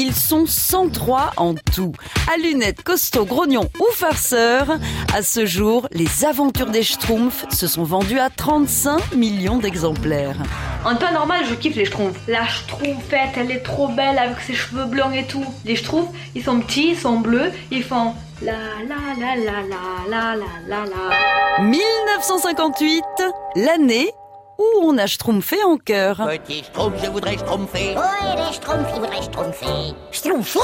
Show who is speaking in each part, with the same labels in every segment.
Speaker 1: Ils sont 103 en tout. À lunettes, costaud, grognon ou farceurs, à ce jour, les aventures des Schtroumpfs se sont vendues à 35 millions d'exemplaires.
Speaker 2: En temps normal, je kiffe les Schtroumpfs. La Schtroumpfette, elle est trop belle avec ses cheveux blancs et tout. Les Schtroumpfs, ils sont petits, ils sont bleus, ils font la la la la la la la la la.
Speaker 1: 1958, l'année où on a schtroumpfé en cœur.
Speaker 3: Petit schtroumpf, je voudrais schtroumpfer.
Speaker 4: Ouais, les schtroumpfs, ils voudraient schtroumpfer. Schtroumpfer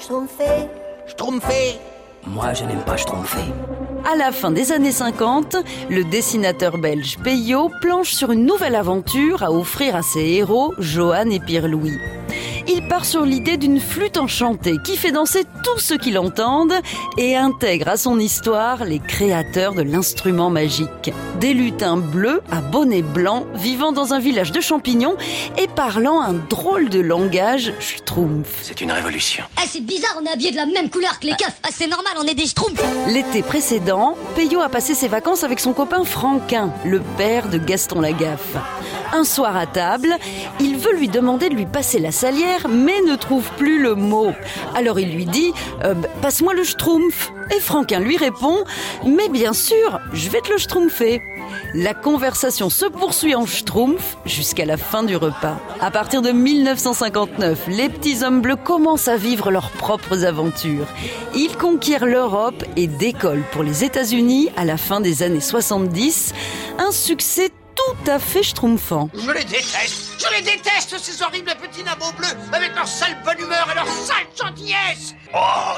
Speaker 4: Schtroumpfer
Speaker 3: Schtroumpfer.
Speaker 5: Moi, je n'aime pas schtroumpfer.
Speaker 1: À la fin des années 50, le dessinateur belge Peyo planche sur une nouvelle aventure à offrir à ses héros, Johan et Pierre-Louis. Il part sur l'idée d'une flûte enchantée qui fait danser tous ceux qui l'entendent et intègre à son histoire les créateurs de l'instrument magique. Des lutins bleus à bonnet blanc vivant dans un village de champignons et parlant un drôle de langage schtroumpf.
Speaker 5: C'est une révolution.
Speaker 4: Eh, c'est bizarre, on est habillés de la même couleur que les keufs. Ah, c'est normal, on est des schtroumpfs.
Speaker 1: L'été précédent, Peyo a passé ses vacances avec son copain Franquin, le père de Gaston Lagaffe. Un soir à table, il veut lui demander de lui passer la salière, mais ne trouve plus le mot. Alors il lui dit euh, Passe-moi le schtroumpf. Et Franquin lui répond Mais bien sûr, je vais te le schtroumpfer. La conversation se poursuit en schtroumpf jusqu'à la fin du repas. À partir de 1959, les petits hommes bleus commencent à vivre leurs propres aventures. Ils conquièrent l'Europe et décollent pour les États-Unis à la fin des années 70. Un succès tout à fait schtroumpfant.
Speaker 3: Je les déteste. Je les déteste, ces horribles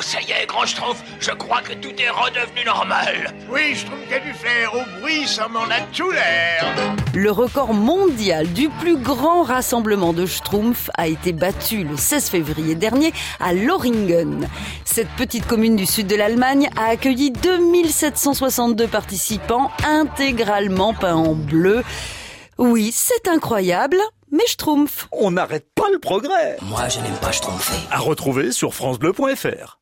Speaker 5: ça y est, grand schtroumpf, je crois que tout est redevenu normal.
Speaker 6: Oui, je trouve qu'il y a du flair. Au bruit, ça m'en a tout l'air.
Speaker 1: Le record mondial du plus grand rassemblement de Schtroumpfs a été battu le 16 février dernier à Loringen. Cette petite commune du sud de l'Allemagne a accueilli 2762 participants intégralement peints en bleu. Oui, c'est incroyable, mais Schtroumpf.
Speaker 7: On n'arrête pas le progrès.
Speaker 5: Moi, je n'aime pas schtroumpfer.
Speaker 7: À retrouver sur francebleu.fr.